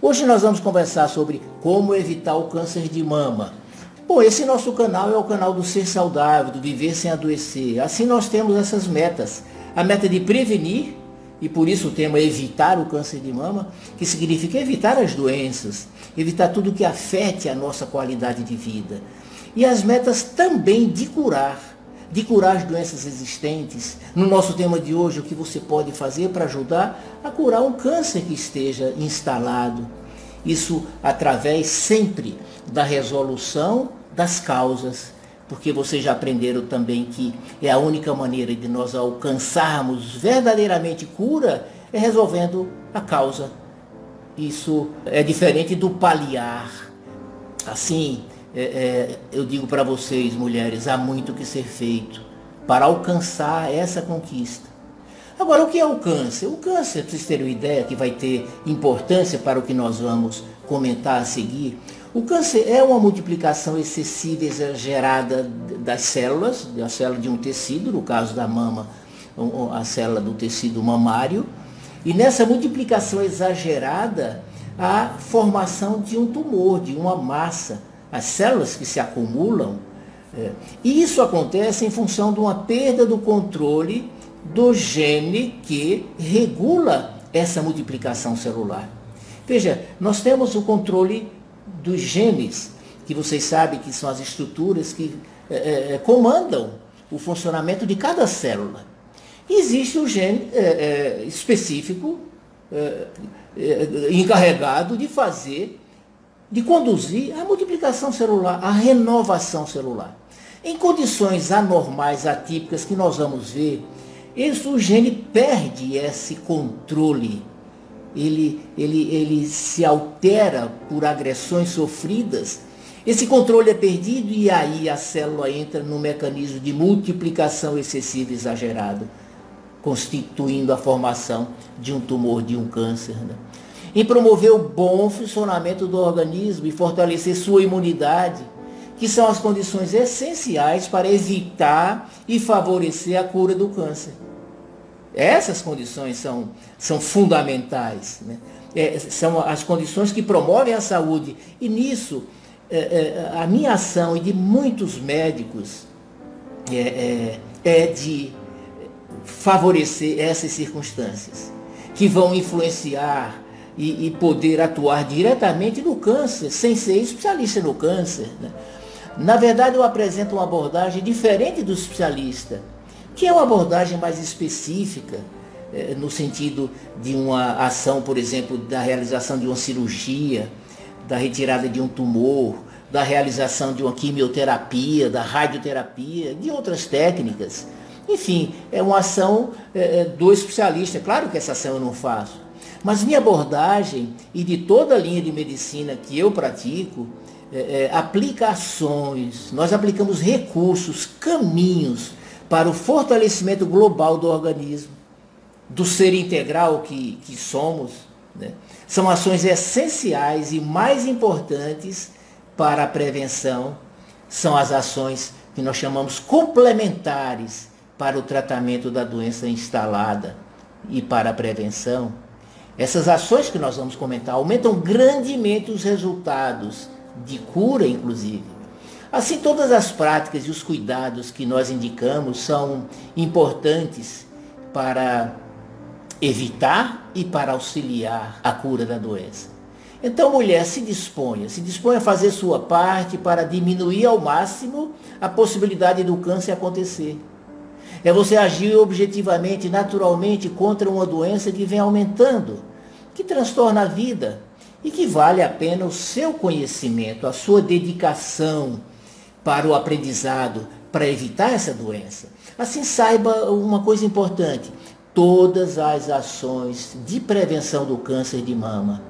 Hoje nós vamos conversar sobre como evitar o câncer de mama. Bom, esse nosso canal é o canal do Ser Saudável, do Viver Sem Adoecer. Assim nós temos essas metas. A meta de prevenir, e por isso o tema é evitar o câncer de mama, que significa evitar as doenças, evitar tudo que afete a nossa qualidade de vida. E as metas também de curar, de curar as doenças existentes. No nosso tema de hoje, o que você pode fazer para ajudar a curar um câncer que esteja instalado. Isso através sempre da resolução das causas, porque vocês já aprenderam também que é a única maneira de nós alcançarmos verdadeiramente cura é resolvendo a causa. Isso é diferente do paliar. Assim, é, é, eu digo para vocês, mulheres, há muito que ser feito para alcançar essa conquista. Agora, o que é o câncer? O câncer, para vocês terem uma ideia, que vai ter importância para o que nós vamos comentar a seguir, o câncer é uma multiplicação excessiva exagerada das células, da célula de um tecido, no caso da mama, a célula do tecido mamário, e nessa multiplicação exagerada, a formação de um tumor, de uma massa as células que se acumulam. É, e isso acontece em função de uma perda do controle do gene que regula essa multiplicação celular. Veja, nós temos o controle dos genes, que vocês sabem que são as estruturas que é, é, é comandam o funcionamento de cada célula. E existe o gene é, é específico encarregado de fazer de conduzir a multiplicação celular, a renovação celular. Em condições anormais, atípicas que nós vamos ver, esse, o gene perde esse controle. Ele, ele, ele se altera por agressões sofridas. Esse controle é perdido e aí a célula entra no mecanismo de multiplicação excessiva exagerado, constituindo a formação de um tumor, de um câncer. Né? Em promover o bom funcionamento do organismo e fortalecer sua imunidade, que são as condições essenciais para evitar e favorecer a cura do câncer. Essas condições são, são fundamentais. Né? É, são as condições que promovem a saúde. E nisso, é, é, a minha ação e de muitos médicos é, é, é de favorecer essas circunstâncias, que vão influenciar e, e, poder atuar diretamente no câncer, sem ser especialista no câncer. Né? Na verdade, eu apresento uma abordagem diferente do especialista, que é uma abordagem mais específica, é, no sentido de uma ação, por exemplo, da realização de uma cirurgia, da retirada de um tumor, da realização de uma quimioterapia, da radioterapia, de outras técnicas. Enfim, é uma ação é, do especialista. Claro que essa ação eu não faço. Mas minha abordagem e de toda a linha de medicina que eu pratico, é, é, aplicações, nós aplicamos recursos, caminhos para o fortalecimento global do organismo, do ser integral que, que somos. Né? São ações essenciais e mais importantes para a prevenção, são as ações que nós chamamos complementares para o tratamento da doença instalada e para a prevenção essas ações que nós vamos comentar aumentam grandemente os resultados de cura, inclusive. Assim, todas as práticas e os cuidados que nós indicamos são importantes para evitar e para auxiliar a cura da doença. Então, mulher, se disponha, se disponha a fazer sua parte para diminuir ao máximo a possibilidade do câncer acontecer. É você agir objetivamente, naturalmente, contra uma doença que vem aumentando que transtorna a vida e que vale a pena o seu conhecimento, a sua dedicação para o aprendizado, para evitar essa doença. Assim, saiba uma coisa importante: todas as ações de prevenção do câncer de mama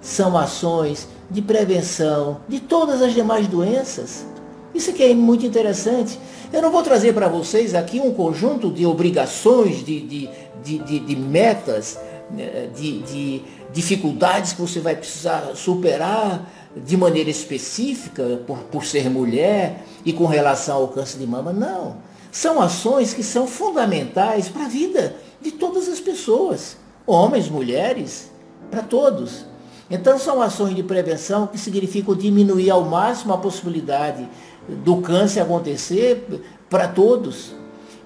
são ações de prevenção de todas as demais doenças. Isso aqui é muito interessante. Eu não vou trazer para vocês aqui um conjunto de obrigações, de, de, de, de, de metas, né, de, de dificuldades que você vai precisar superar de maneira específica por, por ser mulher e com relação ao câncer de mama. Não. São ações que são fundamentais para a vida de todas as pessoas, homens, mulheres, para todos. Então são ações de prevenção que significam diminuir ao máximo a possibilidade do câncer acontecer para todos.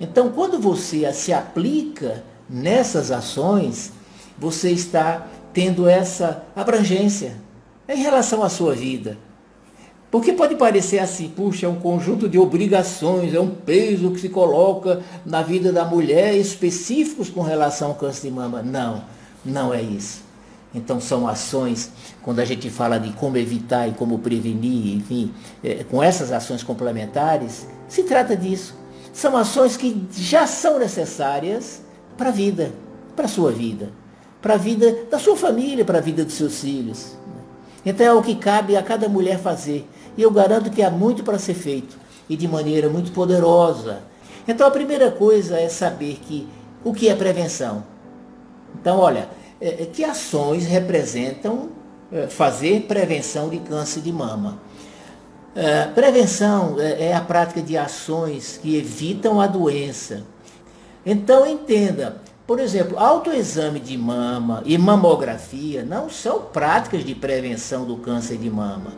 Então quando você se aplica nessas ações, você está tendo essa abrangência em relação à sua vida. Porque pode parecer assim, puxa, é um conjunto de obrigações, é um peso que se coloca na vida da mulher específicos com relação ao câncer de mama. Não, não é isso. Então são ações, quando a gente fala de como evitar e como prevenir, enfim, é, com essas ações complementares, se trata disso. São ações que já são necessárias para a vida, para a sua vida, para a vida da sua família, para a vida dos seus filhos. Então é o que cabe a cada mulher fazer. E eu garanto que há muito para ser feito e de maneira muito poderosa. Então a primeira coisa é saber que o que é prevenção. Então, olha, que ações representam é, fazer prevenção de câncer de mama. É, prevenção é, é a prática de ações que evitam a doença. Então entenda, por exemplo, autoexame de mama e mamografia não são práticas de prevenção do câncer de mama.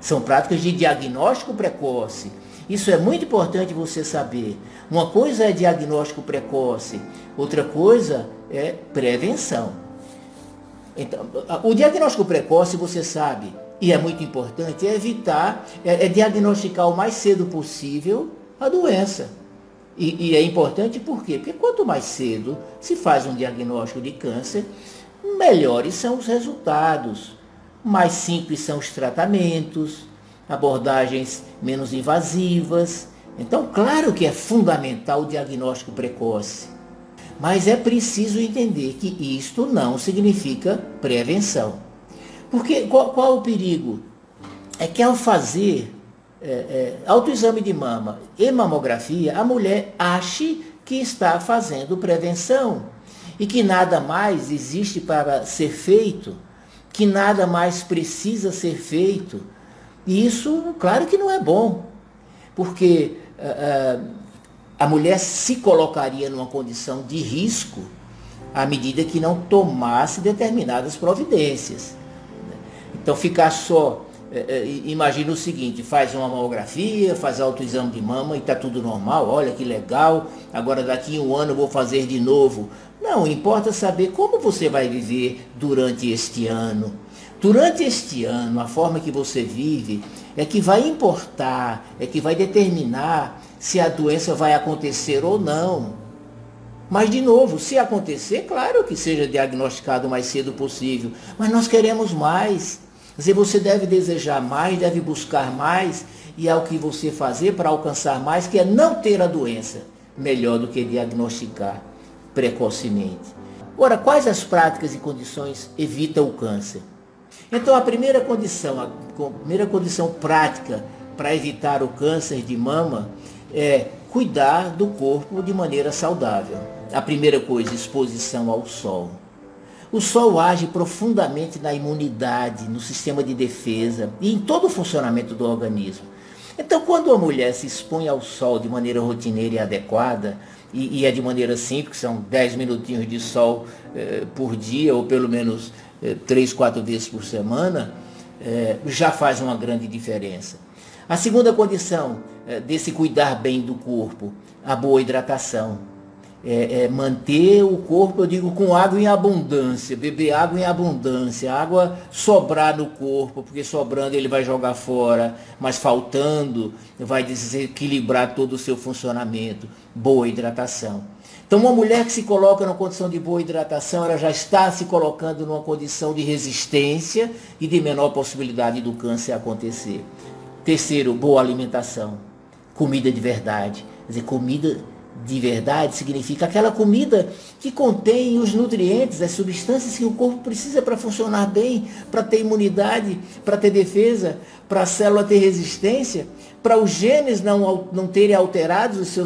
São práticas de diagnóstico precoce. Isso é muito importante você saber. Uma coisa é diagnóstico precoce, outra coisa é prevenção. Então, o diagnóstico precoce, você sabe, e é muito importante, é evitar, é, é diagnosticar o mais cedo possível a doença. E, e, é importante por quê? Porque quanto mais cedo se faz um diagnóstico de câncer, melhores são os resultados mais simples são os tratamentos, abordagens menos invasivas. Então, claro que é fundamental o diagnóstico precoce, mas é preciso entender que isto não significa prevenção. Porque qual, qual o perigo? É que ao fazer é, é, autoexame de mama e mamografia, a mulher ache que está fazendo prevenção e que nada mais existe para ser feito que nada mais precisa ser feito. E isso, claro que não é bom, porque uh, uh, a mulher se colocaria numa condição de risco à medida que não tomasse determinadas providências. Então, ficar só é, é, imagina o seguinte, faz uma mamografia, faz autoexame de mama e está tudo normal, olha que legal, agora daqui a um ano eu vou fazer de novo. Não, importa saber como você vai viver durante este ano. Durante este ano, a forma que você vive é que vai importar, é que vai determinar se a doença vai acontecer ou não. Mas, de novo, se acontecer, claro que seja diagnosticado o mais cedo possível. Mas nós queremos mais. Quer dizer, você deve desejar mais, deve buscar mais, e é o que você fazer para alcançar mais, que é não ter a doença, melhor do que diagnosticar precocemente. Ora, quais as práticas e condições evitam o câncer? Então, a primeira condição, a primeira condição prática para evitar o câncer de mama é cuidar do corpo de maneira saudável. A primeira coisa, exposição ao sol. O sol age profundamente na imunidade, no sistema de defesa e em todo o funcionamento do organismo. Então, quando a mulher se expõe ao sol de maneira rotineira e adequada, e, e é de maneira simples, são 10 minutinhos de sol eh, por dia, ou pelo menos eh, 3, 4 vezes por semana, eh, já faz uma grande diferença. A segunda condição eh, desse cuidar bem do corpo, a boa hidratação é, é, manter o corpo, eu digo, com água em abundância, beber água em abundância, água sobrar no corpo, porque sobrando ele vai jogar fora, mas faltando vai desequilibrar todo o seu funcionamento. Boa hidratação. Então, uma mulher que se coloca numa condição de boa hidratação, ela já está se colocando numa condição de resistência e de menor possibilidade do câncer acontecer. Terceiro, boa alimentação. Comida de verdade. Quer dizer, comida de verdade significa aquela comida que contém os nutrientes, as substâncias que o corpo precisa para funcionar bem, para ter imunidade, para ter defesa, para a célula ter resistência, para os genes não, não terem alterados o seu,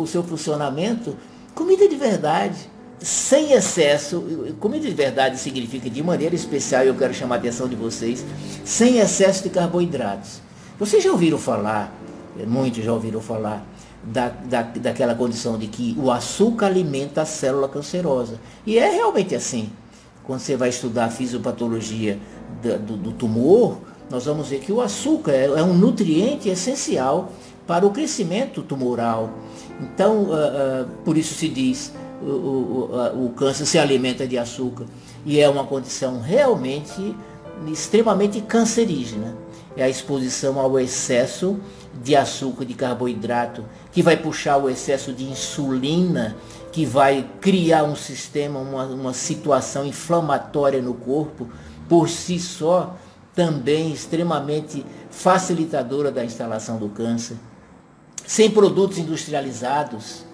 o seu funcionamento. Comida de verdade, sem excesso. Comida de verdade significa de maneira especial, eu quero chamar a atenção de vocês, sem excesso de carboidratos. Vocês já ouviram falar, muitos já ouviram falar, da, da, daquela condição de que o açúcar alimenta a célula cancerosa. E é realmente assim. quando você vai estudar a fisiopatologia do, do tumor, nós vamos ver que o açúcar é, é um nutriente essencial para o crescimento tumoral. Então, uh, uh, por isso se diz, o, o, o câncer se alimenta de açúcar. E é uma condição realmente extremamente cancerígena. É a exposição ao excesso de açúcar, de carboidrato, que vai puxar o excesso de insulina, que vai criar um sistema, uma, uma situação inflamatória no corpo, por si só, também extremamente facilitadora da instalação do câncer. Sem produtos industrializados,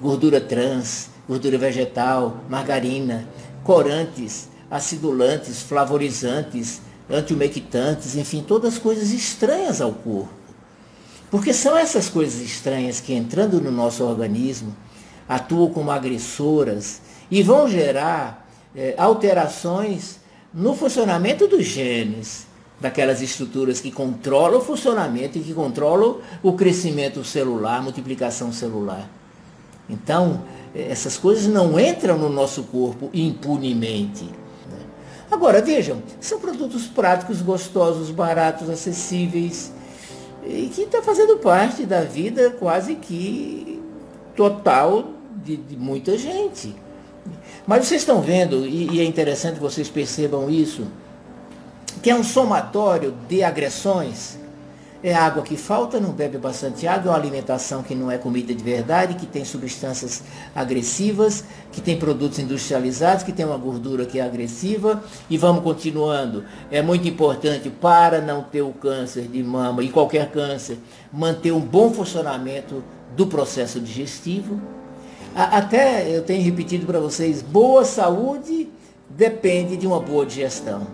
gordura trans, gordura vegetal, margarina, corantes, acidulantes, flavorizantes, antiumectantes, enfim, todas coisas estranhas ao corpo. Porque são essas coisas estranhas que entrando no nosso organismo atuam como agressoras e vão gerar é, alterações no funcionamento dos genes, daquelas estruturas que controlam o funcionamento e que controlam o crescimento celular, a multiplicação celular. Então, essas coisas não entram no nosso corpo impunemente. Né? Agora, vejam, são produtos práticos, gostosos, baratos, acessíveis, e que está fazendo parte da vida quase que total de, de muita gente. Mas vocês estão vendo, e, e é interessante que vocês percebam isso, que é um somatório de agressões é água que falta, não bebe bastante água, é uma alimentação que não é comida de verdade, que tem substâncias agressivas, que tem produtos industrializados, que tem uma gordura que é agressiva. E vamos continuando. É muito importante para não ter o câncer de mama e qualquer câncer, manter um bom funcionamento do processo digestivo. Até eu tenho repetido para vocês, boa saúde depende de uma boa digestão.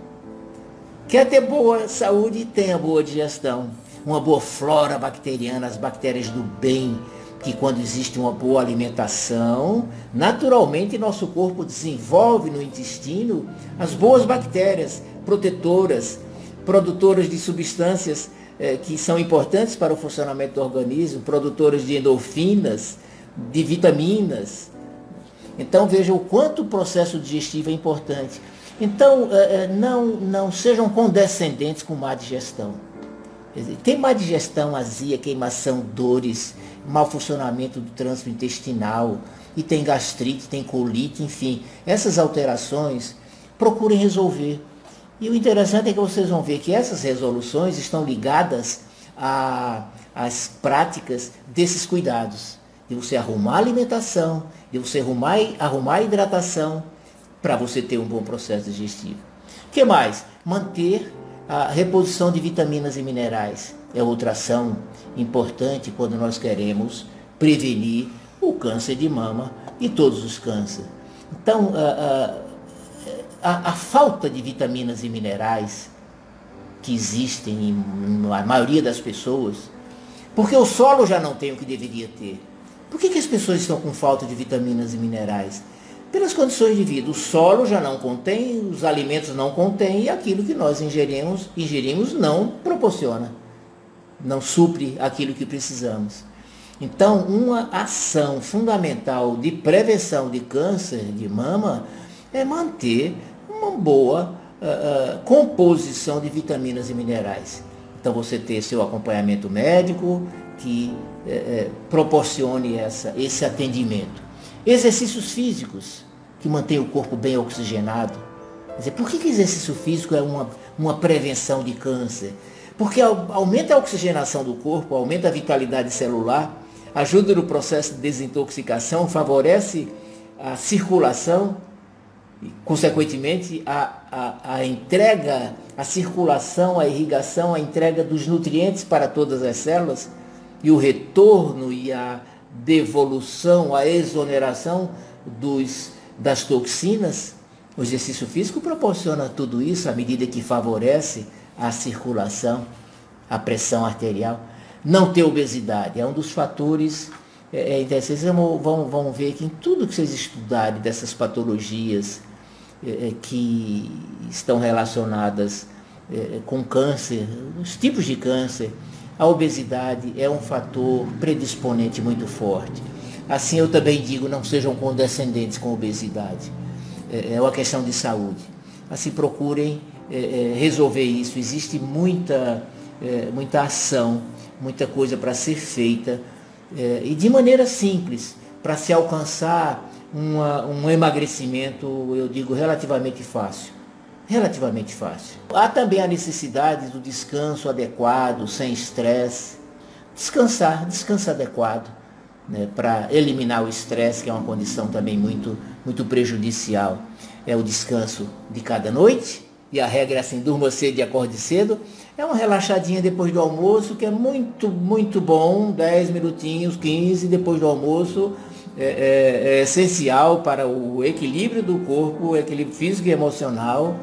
Quer ter boa saúde, tenha boa digestão uma boa flora bacteriana, as bactérias do bem, que quando existe uma boa alimentação, naturalmente nosso corpo desenvolve no intestino as boas bactérias protetoras, produtoras de substâncias eh, que são importantes para o funcionamento do organismo, produtoras de endorfinas, de vitaminas. Então veja o quanto o processo digestivo é importante. Então eh, eh não, não sejam condescendentes com má digestão. Tem má digestão, azia, queimação, dores, mau funcionamento do trânsito intestinal, e tem gastrite, tem colite, enfim. Essas alterações, procurem resolver. E o interessante é que vocês vão ver que essas resoluções estão ligadas às práticas desses cuidados. De você arrumar a alimentação, de você arrumar, arrumar a hidratação, para você ter um bom processo digestivo. O que mais? Manter a reposição de vitaminas e minerais é outra ação importante quando nós queremos prevenir o câncer de mama e todos os cânceres. Então, a, a, a falta de vitaminas e minerais que existem na maioria das pessoas, porque o solo já não tem o que deveria ter. Por que, que as pessoas estão com falta de vitaminas e minerais? Pelas condições de vida. O solo já não contém, os alimentos não contêm e aquilo que nós ingerimos, ingerimos não proporciona, não supre aquilo que precisamos. Então, uma ação fundamental de prevenção de câncer de mama é manter uma boa uh, uh, composição de vitaminas e minerais. Então, você ter seu acompanhamento médico que uh, proporcione essa, esse atendimento. Exercícios físicos, que mantêm o corpo bem oxigenado. Quer dizer, por que, que exercício físico é uma, uma prevenção de câncer? Porque aumenta a oxigenação do corpo, aumenta a vitalidade celular, ajuda no processo de desintoxicação, favorece a circulação e, consequentemente, a, a, a entrega, a circulação, a irrigação, a entrega dos nutrientes para todas as células e o retorno e a devolução, a exoneração dos, das toxinas, o exercício físico proporciona tudo isso à medida que favorece a circulação, a pressão arterial. Não ter obesidade é um dos fatores é, é Vocês vão, vão, vão ver que em tudo que vocês estudarem dessas patologias é, é que estão relacionadas é, com câncer, os tipos de câncer, a obesidade é um fator predisponente muito forte. Assim eu também digo, não sejam condescendentes com a obesidade. é, é uma questão de saúde. Assim, procurem é, é, resolver isso. Existe muita, muita ação, muita coisa para ser feita e de maneira simples, para se alcançar uma, um emagrecimento, eu digo, relativamente fácil. Relativamente fácil. Há também a necessidade do descanso adequado, sem estresse. Descansar, descanso adequado, né, para eliminar o estresse, que é uma condição também muito, muito prejudicial. É o descanso de cada noite, e a regra é assim, durma cedo e acorde cedo. É uma relaxadinha depois do almoço, que é muito, muito bom, 10 minutinhos, 15 depois do almoço, é, é, é essencial para o equilíbrio do corpo, o equilíbrio físico e emocional,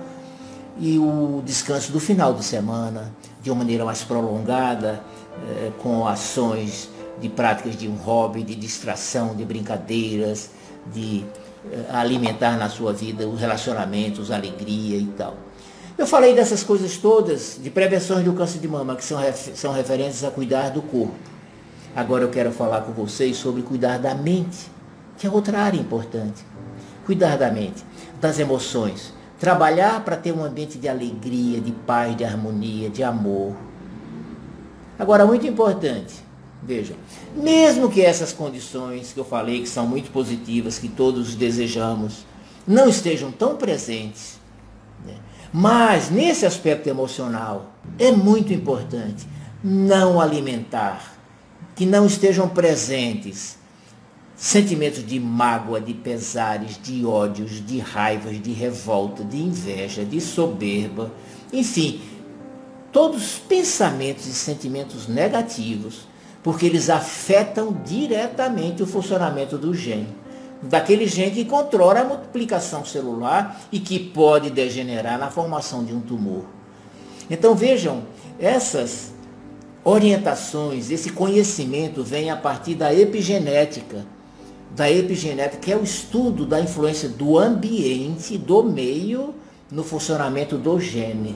e o descanso do final de semana, de uma maneira mais prolongada, é, com ações de práticas de um hobby, de distração, de brincadeiras, de é, alimentar na sua vida os relacionamentos, alegria e tal. Eu falei dessas coisas todas, de prevenções do câncer de mama, que são, são referentes a cuidar do corpo. Agora eu quero falar com vocês sobre cuidar da mente, que é outra área importante. Cuidar da mente, das emoções. Trabalhar para ter um ambiente de alegria, de paz, de harmonia, de amor. Agora, muito importante, vejam, mesmo que essas condições que eu falei, que são muito positivas, que todos desejamos, não estejam tão presentes, mas nesse aspecto emocional é muito importante não alimentar, que não estejam presentes sentimentos de mágoa, de pesares, de ódios, de raivas, de revolta, de inveja, de soberba, enfim, todos pensamentos e sentimentos negativos, porque eles afetam diretamente o funcionamento do gene daquele gene que controla a multiplicação celular e que pode degenerar na formação de um tumor. Então vejam, essas orientações, esse conhecimento vem a partir da epigenética. Da epigenética, que é o estudo da influência do ambiente, do meio, no funcionamento do gene.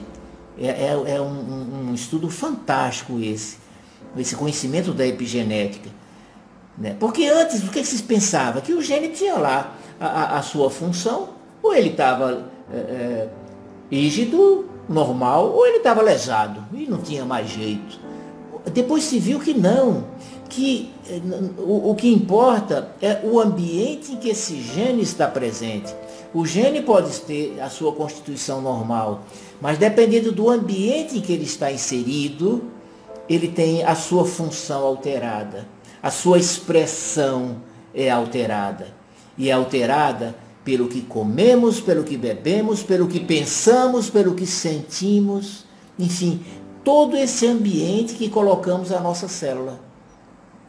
É, é, é um, um estudo fantástico esse, esse conhecimento da epigenética. Né? Porque antes, o que vocês pensavam? Que o gene tinha lá a, a, a sua função, ou ele estava é, é, rígido, normal, ou ele estava lesado, e não tinha mais jeito. Depois se viu que não, que é, o, o que importa é o ambiente em que esse gene está presente. O gene pode ter a sua constituição normal, mas dependendo do ambiente em que ele está inserido, ele tem a sua função alterada a sua expressão é alterada. E é alterada pelo que comemos, pelo que bebemos, pelo que pensamos, pelo que sentimos, enfim, todo esse ambiente que colocamos a nossa célula.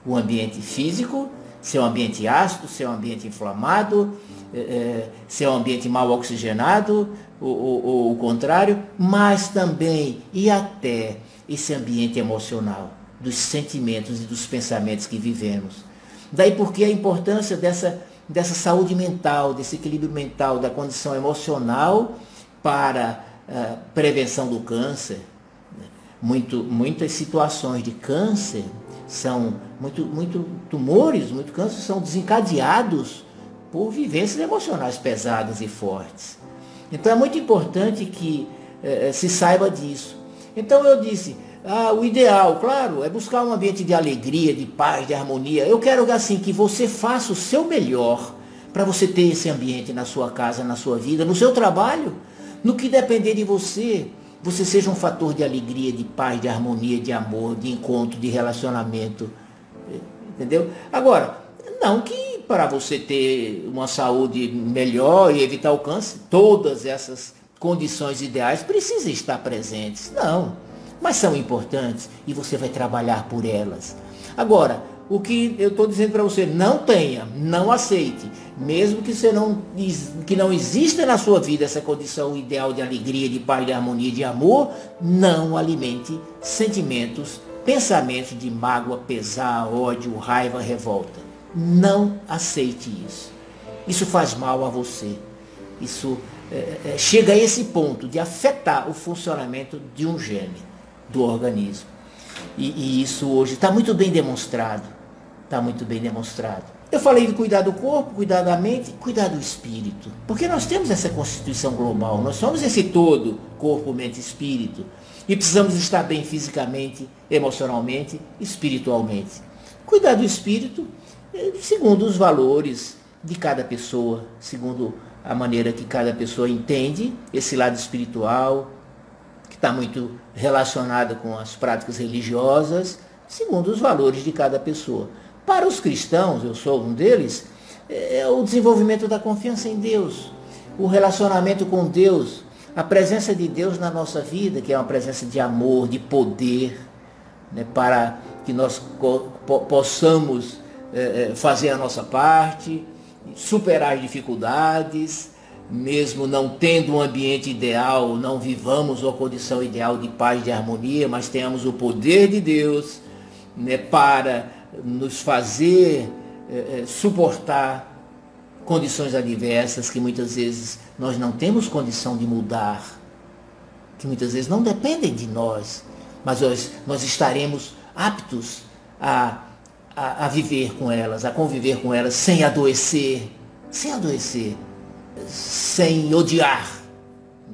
O ambiente físico, se é um ambiente ácido, se é um ambiente inflamado, é, um ambiente mal oxigenado, ou, ou, ou o contrário, mas também e até esse ambiente emocional dos sentimentos e dos pensamentos que vivemos. Daí porque a importância dessa, dessa saúde mental, desse equilíbrio mental, da condição emocional para a uh, prevenção do câncer. Muito, muitas situações de câncer são, muito, muito tumores, muito câncer são desencadeados por vivências emocionais pesadas e fortes. Então é muito importante que eh, se saiba disso. Então eu disse, ah, o ideal, claro, é buscar um ambiente de alegria, de paz, de harmonia. Eu quero assim que você faça o seu melhor para você ter esse ambiente na sua casa, na sua vida, no seu trabalho, no que depender de você, você seja um fator de alegria, de paz, de harmonia, de amor, de encontro, de relacionamento. Entendeu? Agora, não que para você ter uma saúde melhor e evitar o câncer, todas essas condições ideais precisam estar presentes. Não mas são importantes e você vai trabalhar por elas. Agora, o que eu estou dizendo para você, não tenha, não aceite, mesmo que você não que não exista na sua vida essa condição ideal de alegria, de paz, de harmonia, de amor, não alimente sentimentos, pensamentos de mágoa, pesar, ódio, raiva, revolta. Não aceite isso. Isso faz mal a você. Isso é, é, chega a esse ponto de afetar o funcionamento de um gene do organismo. E, e isso hoje está muito bem demonstrado. Está muito bem demonstrado. Eu falei de cuidar do corpo, cuidar da mente, cuidar do espírito. Porque nós temos essa constituição global, nós somos esse todo, corpo, mente, espírito. E precisamos estar bem fisicamente, emocionalmente, espiritualmente. Cuidar do espírito eh, segundo os valores de cada pessoa, segundo a maneira que cada pessoa entende esse lado espiritual, que está muito relacionado com as práticas religiosas, segundo os valores de cada pessoa. Para os cristãos, eu sou um deles, é o desenvolvimento da confiança em Deus, o relacionamento com Deus, a presença de Deus na nossa vida, que é uma presença de amor, de poder, né, para que nós possamos é, fazer a nossa parte, superar as dificuldades, mesmo não tendo um ambiente ideal, não vivamos uma condição ideal de paz, de harmonia, mas tenhamos o poder de Deus né, para nos fazer é, suportar condições adversas que muitas vezes nós não temos condição de mudar, que muitas vezes não dependem de nós, mas nós, nós estaremos aptos a a, a viver com elas, a conviver com elas sem adoecer, sem adoecer, sem odiar,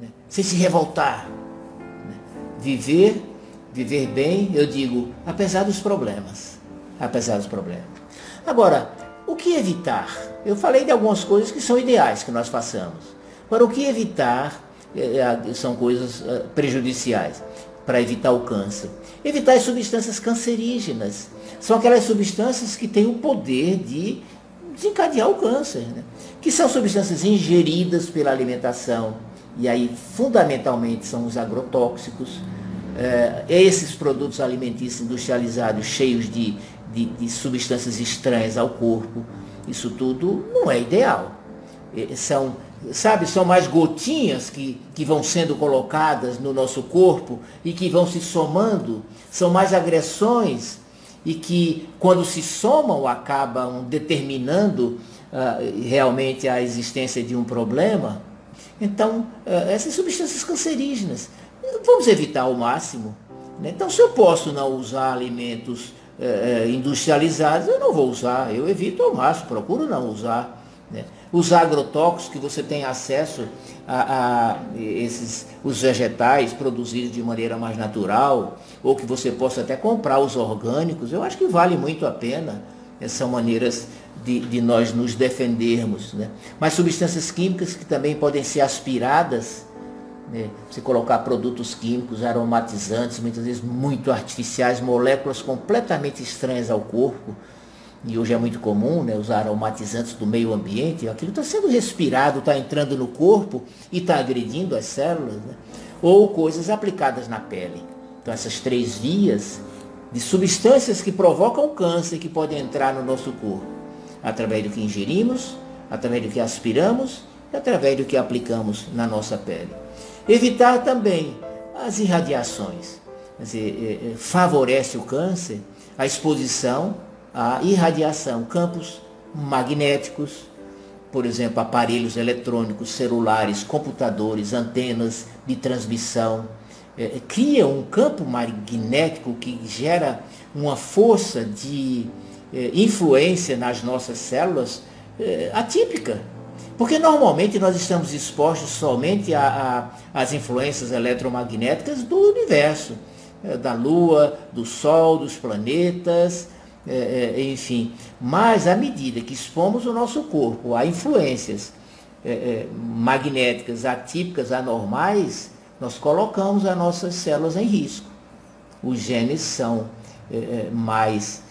né? sem se revoltar. Né? Viver, viver bem, eu digo, apesar dos problemas. Apesar dos problemas. Agora, o que evitar? Eu falei de algumas coisas que são ideais que nós façamos. Agora, o que evitar é, é, são coisas é, prejudiciais para evitar o câncer. Evitar as substâncias cancerígenas. São aquelas substâncias que têm o poder de desencadear o câncer, né? que são substâncias ingeridas pela alimentação, e aí fundamentalmente são os agrotóxicos, é, esses produtos alimentícios industrializados cheios de, de, de, substâncias estranhas ao corpo, isso tudo não é ideal. É, são sabe, são mais gotinhas que, que vão sendo colocadas no nosso corpo e que vão se somando, são mais agressões e que, quando se somam, acabam determinando uh, realmente a existência de um problema. Então, uh, essas substâncias cancerígenas, vamos evitar ao máximo. Né? Então, se eu posso não usar alimentos uh, industrializados, eu não vou usar, eu evito ao máximo, procuro não usar. Né? Os agrotóxicos que você tem acesso a, a, esses, os vegetais produzidos de maneira mais natural, ou que você possa até comprar os orgânicos, eu acho que vale muito a pena. São maneiras de, de nós nos defendermos. Né? Mas substâncias químicas que também podem ser aspiradas, né? você colocar produtos químicos, aromatizantes, muitas vezes muito artificiais, moléculas completamente estranhas ao corpo, e hoje é muito comum né, usar aromatizantes do meio ambiente, aquilo está sendo respirado, está entrando no corpo e está agredindo as células, né? ou coisas aplicadas na pele. Então essas três vias de substâncias que provocam câncer que podem entrar no nosso corpo, através do que ingerimos, através do que aspiramos e através do que aplicamos na nossa pele. Evitar também as irradiações, quer dizer, é, é, favorece o câncer, a exposição a irradiação, campos magnéticos, por exemplo, aparelhos eletrônicos, celulares, computadores, antenas de transmissão, é, cria um campo magnético que gera uma força de é, influência nas nossas células é, atípica. Porque normalmente nós estamos expostos somente às influências eletromagnéticas do universo, é, da Lua, do Sol, dos planetas, é, é, enfim. Mas à medida que expomos o nosso corpo a influências magnéticas atípicas, anormais, nós colocamos as nossas células em risco. Os genes são mais,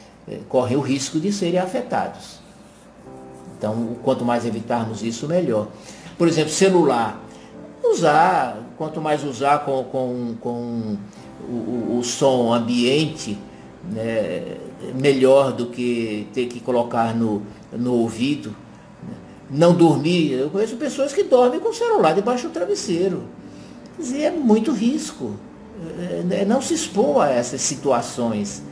correm o risco de serem afetados. Então, quanto mais evitarmos isso, melhor. Por exemplo, celular. Usar, quanto mais usar com, com, com o, o, som ambiente, né, melhor do que ter que colocar no, no ouvido. Né. Não dormir. Eu conheço pessoas que dormem com o celular debaixo do travesseiro. Quer dizer, é muito risco. É, é não se expor a essas situações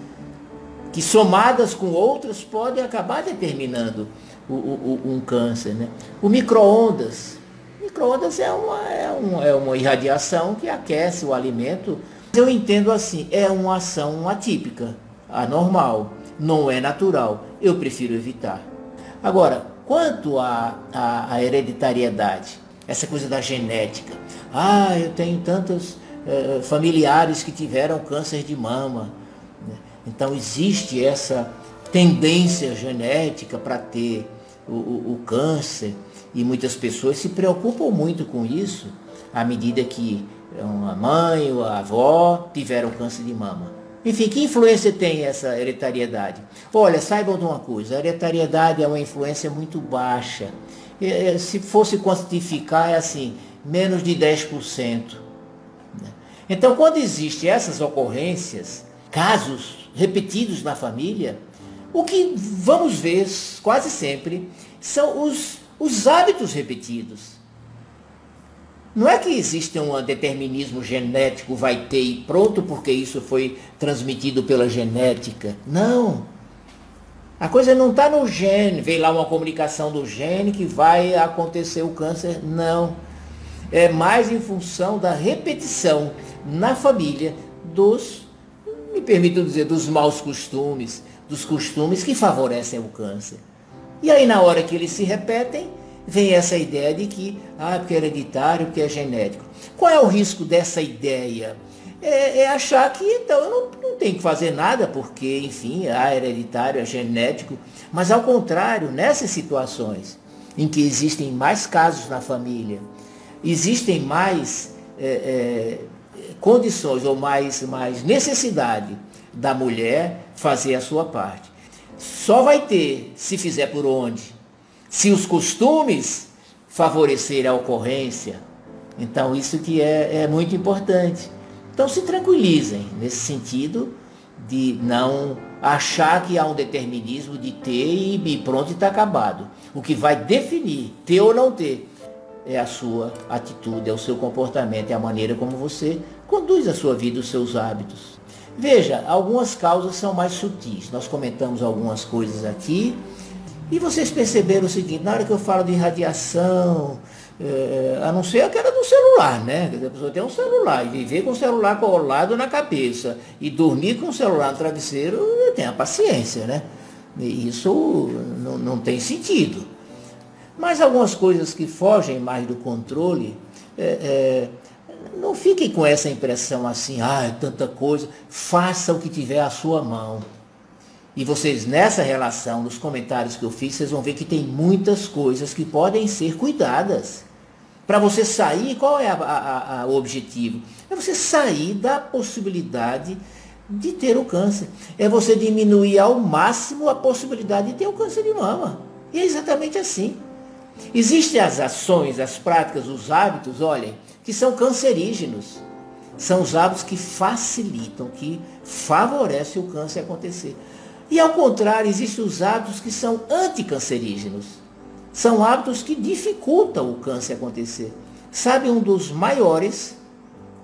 que somadas com outras podem acabar determinando o, o, um câncer. Né? O micro-ondas. Micro-ondas é uma, é, uma, é uma irradiação que aquece o alimento eu entendo assim, é uma ação atípica, anormal, não é natural. Eu prefiro evitar. Agora, quanto à, hereditariedade, essa coisa da genética. Ah, eu tenho tantos eh, familiares que tiveram câncer de mama. Então existe essa tendência genética para ter o, o, o, câncer e muitas pessoas se preocupam muito com isso à medida que a mãe ou a avó tiveram câncer de mama. Enfim, que influência tem essa hereditariedade? Olha, saibam de uma coisa, a hereditariedade é uma influência muito baixa. É, se fosse quantificar, é assim, menos de 10%. Né? Então, quando existem essas ocorrências, casos repetidos na família, o que vamos ver quase sempre são os, os hábitos repetidos. Não é que existe um determinismo genético, vai ter e pronto, porque isso foi transmitido pela genética. Não. A coisa não está no gene, vem lá uma comunicação do gene que vai acontecer o câncer. Não. É mais em função da repetição na família dos, me permito dizer, dos maus costumes, dos costumes que favorecem o câncer. E aí na hora que eles se repetem, vem essa ideia de que, ah, porque é hereditário, porque é genético. Qual é o risco dessa ideia? É, é achar que então eu não, não tenho que fazer nada, porque, enfim, ah, hereditário, é genético. Mas ao contrário, nessas situações em que existem mais casos na família, existem mais é, é, condições ou mais, mais necessidade da mulher fazer a sua parte. Só vai ter se fizer por onde se os costumes favorecerem a ocorrência, então isso que é, é muito importante. Então se tranquilizem nesse sentido de não achar que há um determinismo de ter e pronto está acabado. O que vai definir ter ou não ter é a sua atitude, é o seu comportamento, é a maneira como você conduz a sua vida, os seus hábitos. Veja, algumas causas são mais sutis. Nós comentamos algumas coisas aqui e vocês perceberam o seguinte, na hora que eu falo de radiação, é, a não ser aquela do celular, né? A pessoa tem um celular e viver com o celular colado na cabeça e dormir com o celular no travesseiro, tenha paciência, né? Isso não, não tem sentido. Mas algumas coisas que fogem mais do controle, é, não fiquem com essa impressão assim, ah, é tanta coisa, faça o que tiver à sua mão. E vocês, nessa relação, nos comentários que eu fiz, vocês vão ver que tem muitas coisas que podem ser cuidadas. Para você sair, qual é o objetivo? É você sair da possibilidade de ter o câncer. É você diminuir ao máximo a possibilidade de ter o câncer de mama. E é exatamente assim. Existem as ações, as práticas, os hábitos, olhem, que são cancerígenos. São os hábitos que facilitam, que favorecem o câncer acontecer. E ao contrário, existem os hábitos que são anticancerígenos. São hábitos que dificultam o câncer acontecer. Sabe, um dos maiores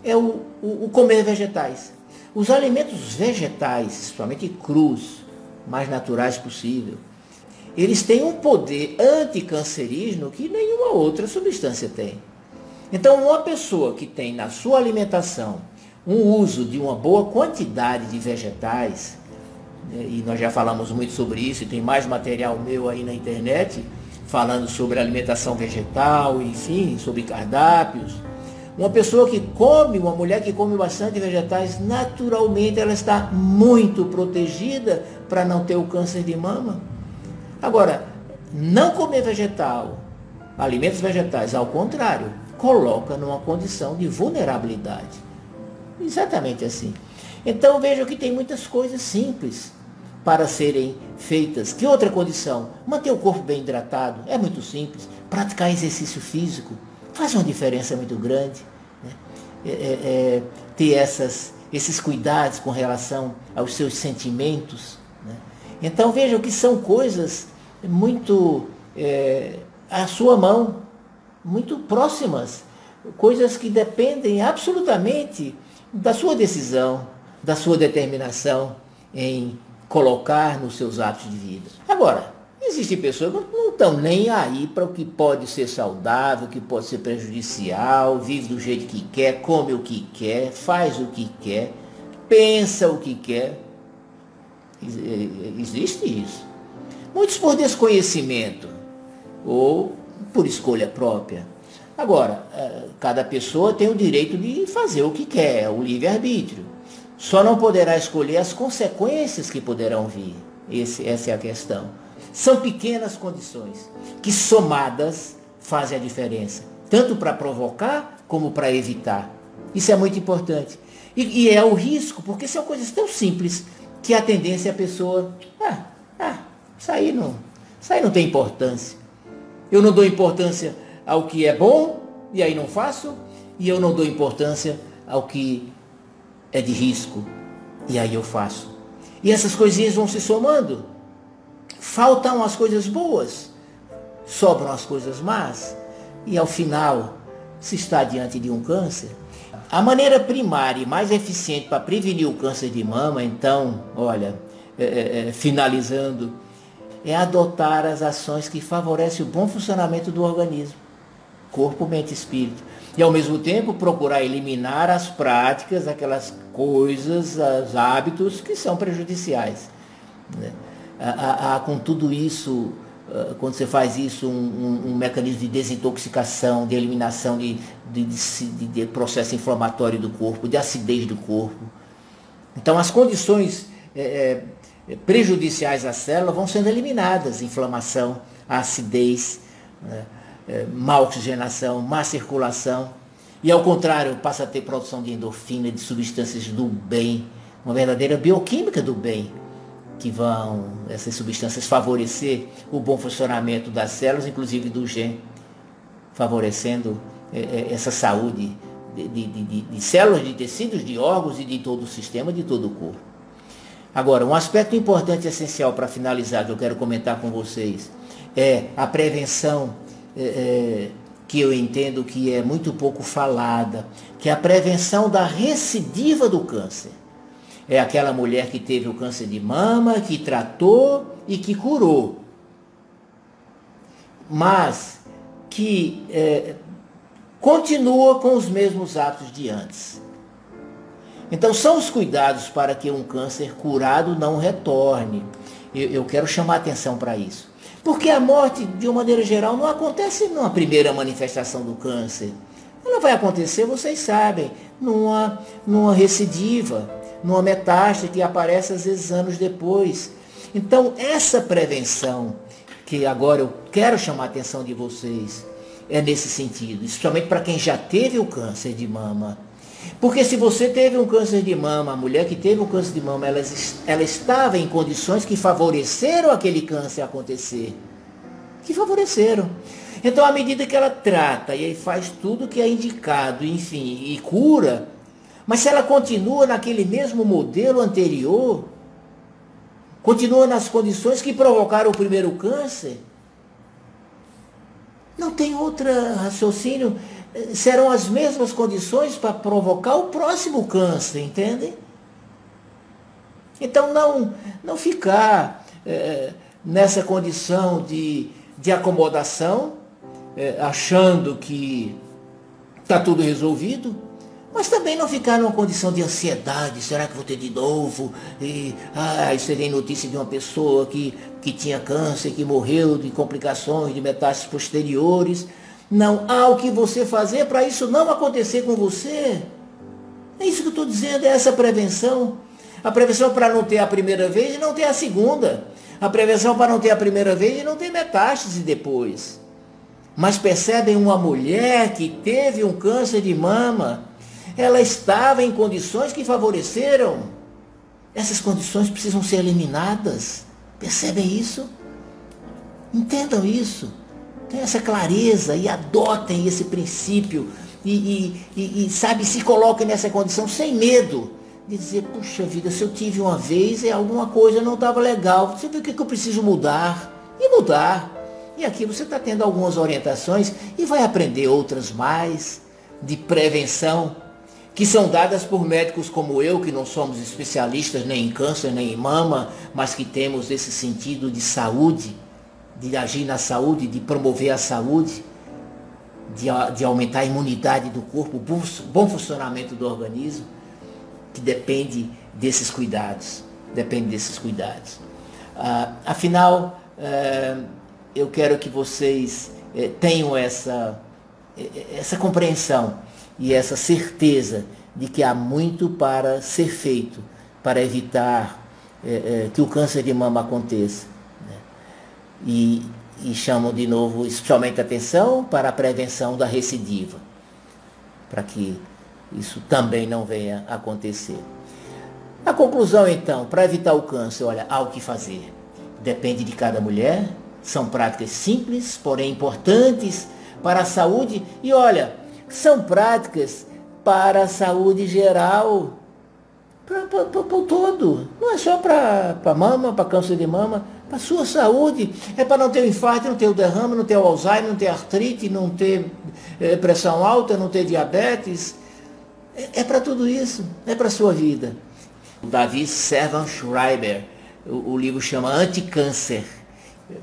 é o, o, o comer vegetais. Os alimentos vegetais, principalmente crus, mais naturais possível, eles têm um poder anticancerígeno que nenhuma outra substância tem. Então, uma pessoa que tem na sua alimentação um uso de uma boa quantidade de vegetais, né, e nós já falamos muito sobre isso, e tem mais material meu aí na internet, falando sobre alimentação vegetal, enfim, sobre cardápios. Uma pessoa que come, uma mulher que come bastante vegetais, naturalmente ela está muito protegida para não ter o câncer de mama. Agora, não comer vegetal, alimentos vegetais, ao contrário, coloca numa condição de vulnerabilidade. Exatamente assim. Então veja que tem muitas coisas simples para serem feitas. Que outra condição? Manter o corpo bem hidratado. É muito simples. Praticar exercício físico faz uma diferença muito grande. Né? É, é, é, ter essas, esses cuidados com relação aos seus sentimentos. Né? Então vejam que são coisas muito é, à sua mão, muito próximas, coisas que dependem absolutamente da sua decisão, da sua determinação em colocar nos seus hábitos de vida. Agora, existem pessoas que não estão nem aí para o que pode ser saudável, o que pode ser prejudicial, vive do jeito que quer, come o que quer, faz o que quer, pensa o que quer. Existe isso. Muitos por desconhecimento ou por escolha própria. Agora, eh, cada pessoa tem o direito de fazer o que quer, é o livre-arbítrio. Só não poderá escolher as consequências que poderão vir. Esse, essa é a questão. São pequenas condições que, somadas, fazem a diferença, tanto para provocar como para evitar. Isso é muito importante. E, e, é o risco, porque são coisas tão simples que a tendência é a pessoa. Ah, ah, isso aí não, isso aí não tem importância. Eu não dou importância ao que é bom, e aí não faço, e eu não dou importância ao que é de risco, e aí eu faço. E essas coisinhas vão se somando. Faltam as coisas boas, sobram as coisas más, e ao final, se está diante de um câncer, a maneira primária e mais eficiente para prevenir o câncer de mama, então, olha, é, é, é finalizando, é adotar as ações que favorecem o bom funcionamento do organismo, corpo, mente e espírito. E ao mesmo tempo procurar eliminar as práticas, aquelas coisas, os hábitos que são prejudiciais. Né? Há, há, com tudo isso, quando você faz isso, um, um, um mecanismo de desintoxicação, de eliminação de, de, de, de processo inflamatório do corpo, de acidez do corpo. Então as condições é, prejudiciais à célula vão sendo eliminadas, inflamação, acidez, né? é, má oxigenação, má circulação. E ao contrário, passa a ter produção de endorfina, de substâncias do bem, uma verdadeira bioquímica do bem, que vão, essas substâncias, favorecer o bom funcionamento das células, inclusive do gene, favorecendo é, é, essa saúde de, de, de, de células, de tecidos, de órgãos e de todo o sistema, de todo o corpo. Agora, um aspecto importante e essencial para finalizar, que eu quero comentar com vocês, é a prevenção é, é, que eu entendo que é muito pouco falada, que é a prevenção da recidiva do câncer. É aquela mulher que teve o câncer de mama, que tratou e que curou. Mas que é, continua com os mesmos atos de antes. Então, são os cuidados para que um câncer curado não retorne. Eu, eu quero chamar atenção para isso. Porque a morte, de uma maneira geral, não acontece numa primeira manifestação do câncer. Ela vai acontecer, vocês sabem, numa, numa recidiva, numa metástase que aparece às vezes anos depois. Então, essa prevenção, que agora eu quero chamar a atenção de vocês, é nesse sentido, especialmente para quem já teve o câncer de mama porque se você teve um câncer de mama, a mulher que teve um câncer de mama, ela, ela estava em condições que favoreceram aquele câncer acontecer. Que favoreceram. Então, à medida que ela trata e faz tudo que é indicado, enfim, e cura, mas se ela continua naquele mesmo modelo anterior, continua nas condições que provocaram o primeiro câncer, não tem outro raciocínio serão as mesmas condições para provocar o próximo câncer, entende? Então não, não ficar é, nessa condição de, de acomodação, é, achando que está tudo resolvido, mas também não ficar numa condição de ansiedade, será que vou ter de novo? E, ah, você tem notícia de uma pessoa que, que tinha câncer, que morreu de complicações, de metástases posteriores. Não há o que você fazer para isso não acontecer com você. É isso que eu estou dizendo, é essa prevenção. A prevenção para não ter a primeira vez e não ter a segunda. A prevenção para não ter a primeira vez e não ter metástase depois. Mas percebem uma mulher que teve um câncer de mama, ela estava em condições que favoreceram. Essas condições precisam ser eliminadas. Percebem isso? Entendam isso. Tenham essa clareza e adotem esse princípio e, e, e, e, sabe, se coloquem nessa condição sem medo de dizer, puxa vida, se eu tive uma vez e alguma coisa não estava legal, você vê o que, que eu preciso mudar? E mudar. E aqui você está tendo algumas orientações e vai aprender outras mais de prevenção, que são dadas por médicos como eu, que não somos especialistas nem em câncer, nem em mama, mas que temos esse sentido de saúde de agir na saúde, de promover a saúde, de, de aumentar a imunidade do corpo, bom, bom funcionamento do organismo, que depende desses cuidados. Depende desses cuidados. Ah, afinal, é, eu quero que vocês é, tenham essa, é, essa compreensão e essa certeza de que há muito para ser feito para evitar que o câncer de mama aconteça. E, e chamam de novo especialmente atenção para a prevenção da recidiva, para que isso também não venha acontecer. A conclusão então, para evitar o câncer, olha, há o que fazer. Depende de cada mulher, são práticas simples, porém importantes para a saúde e olha, são práticas para a saúde geral, para o todo. Não é só para mama, para câncer de mama, para a sua saúde. É para não ter o infarto, não ter o derrame, não ter o Alzheimer, não ter artrite, não ter é, pressão alta, não ter diabetes. É, é para tudo isso, é para a sua vida. O Davi Servan Schreiber, o, o livro chama Anticâncer.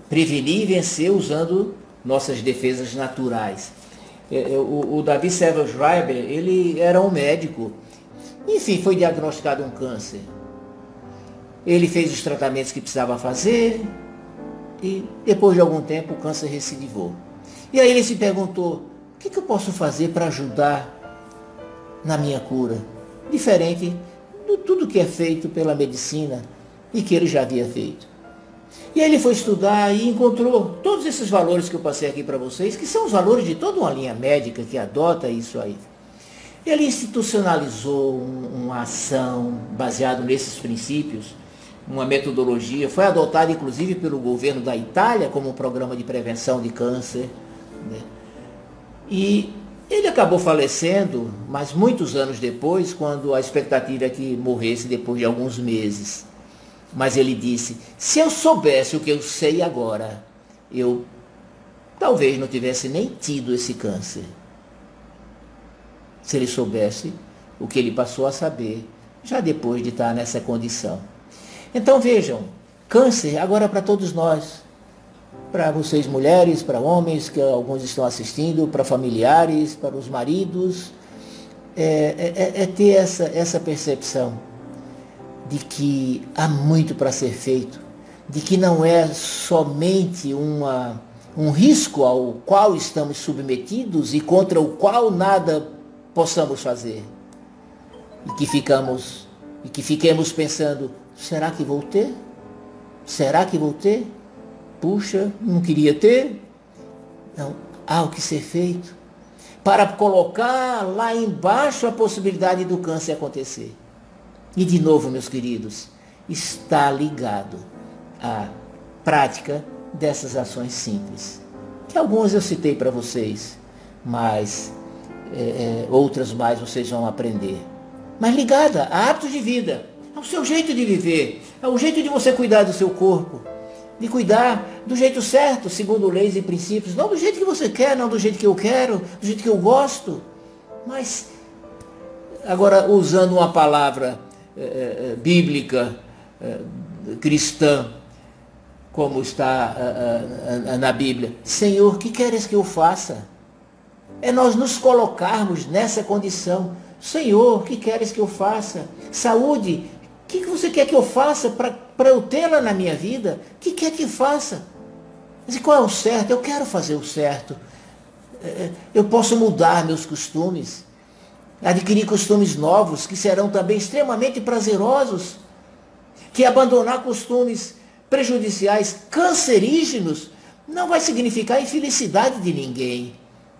Prevenir e vencer usando nossas defesas naturais. É, é, o, o Davi Servan Schreiber, ele era um médico enfim, foi diagnosticado um câncer. Ele fez os tratamentos que precisava fazer e depois de algum tempo o câncer recidivou. E aí ele se perguntou, o que, que eu posso fazer para ajudar na minha cura? Diferente de tudo que é feito pela medicina e que ele já havia feito. E aí ele foi estudar e encontrou todos esses valores que eu passei aqui para vocês, que são os valores de toda uma linha médica que adota isso aí. Ele institucionalizou uma ação baseada nesses princípios, uma metodologia, foi adotada inclusive pelo governo da Itália como um programa de prevenção de câncer. Né? E ele acabou falecendo, mas muitos anos depois, quando a expectativa é que morresse depois de alguns meses. Mas ele disse, se eu soubesse o que eu sei agora, eu talvez não tivesse nem tido esse câncer se ele soubesse o que ele passou a saber, já depois de estar nessa condição. Então vejam, câncer agora para todos nós, para vocês mulheres, para homens que alguns estão assistindo, para familiares, para os maridos, é, é, é, é ter essa, essa percepção de que há muito para ser feito, de que não é somente uma, um risco ao qual estamos submetidos e contra o qual nada possamos fazer. E que ficamos e que fiquemos pensando, será que vou ter? Será que vou ter? Puxa, não queria ter. Não, há o que ser feito para colocar lá embaixo a possibilidade do câncer acontecer. E de novo, meus queridos, está ligado à prática dessas ações simples. Que algumas eu citei para vocês, mas é, é, outras mais vocês vão aprender. Mas ligada a hábitos de vida, ao seu jeito de viver, ao jeito de você cuidar do seu corpo, de cuidar do jeito certo, segundo leis e princípios, não do jeito que você quer, não do jeito que eu quero, do jeito que eu gosto, mas agora usando uma palavra é, é, é bíblica, é, cristã, como está na Bíblia, Senhor, que queres que eu faça? é nós nos colocarmos nessa condição. Senhor, o que queres que eu faça? Saúde, o que você quer que eu faça para eu tê-la na minha vida? O que quer que faça? Mas qual é o certo? Eu quero fazer o certo. É, é, eu posso mudar meus costumes, adquirir costumes novos que serão também extremamente prazerosos, que abandonar costumes prejudiciais, cancerígenos, não vai significar infelicidade de ninguém.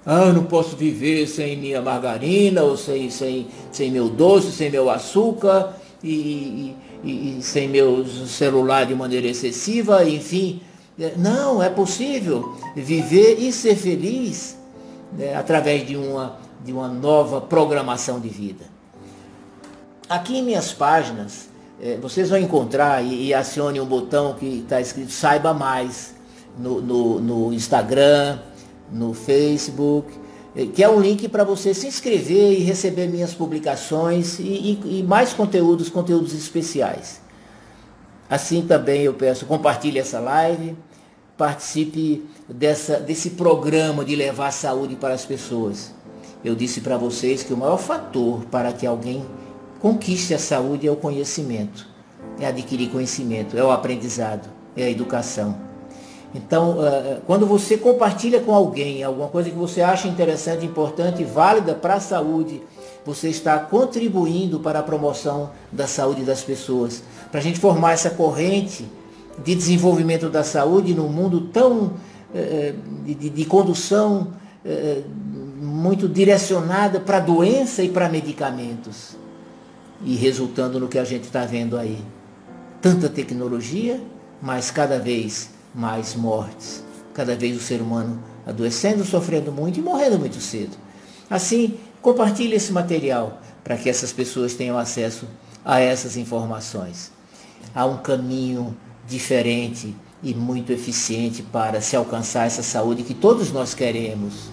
Ah, eu não posso viver sem minha margarina, ou sem, sem, sem meu doce, sem meu açúcar, e, e, e sem meu celular de maneira excessiva, enfim. É, não, é possível viver e ser feliz né, através de uma, de uma nova programação de vida. Aqui em minhas páginas, é, vocês vão encontrar e, e acione um botão que está escrito Saiba Mais no, no, no Instagram, no Facebook, que é um link para você se inscrever e receber minhas publicações e, e, e, mais conteúdos, conteúdos especiais. Assim também eu peço, compartilhe essa live, participe dessa, desse programa de levar saúde para as pessoas. Eu disse para vocês que o maior fator para que alguém conquiste a saúde é o conhecimento, é adquirir conhecimento, é o aprendizado, é a educação. Então, quando você compartilha com alguém alguma coisa que você acha interessante, importante, válida para a saúde, você está contribuindo para a promoção da saúde das pessoas. Para a gente formar essa corrente de desenvolvimento da saúde num mundo tão de, de, de condução muito direcionada para doença e para medicamentos. E resultando no que a gente está vendo aí. Tanta tecnologia, mas cada vez mais mortes. Cada vez o ser humano adoecendo, sofrendo muito e morrendo muito cedo. Assim, compartilhe esse material para que essas pessoas tenham acesso a essas informações. Há um caminho diferente e muito eficiente para se alcançar essa saúde que todos nós queremos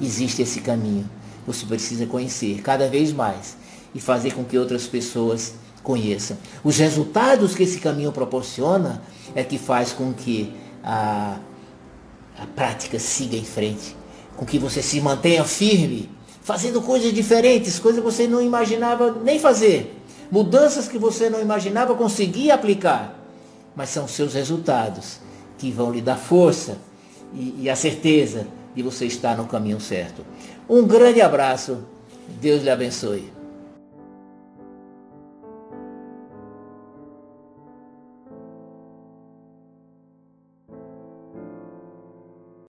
existe esse caminho. Você precisa conhecer cada vez mais e fazer com que outras pessoas conheçam. Os resultados que esse caminho proporciona é que faz com que a, a prática siga em frente, com que você se mantenha firme, fazendo coisas diferentes, coisas que você não imaginava nem fazer, mudanças que você não imaginava conseguir aplicar, mas são seus resultados que vão lhe dar força e, e a certeza de você estar no caminho certo. Um grande abraço. Deus lhe abençoe.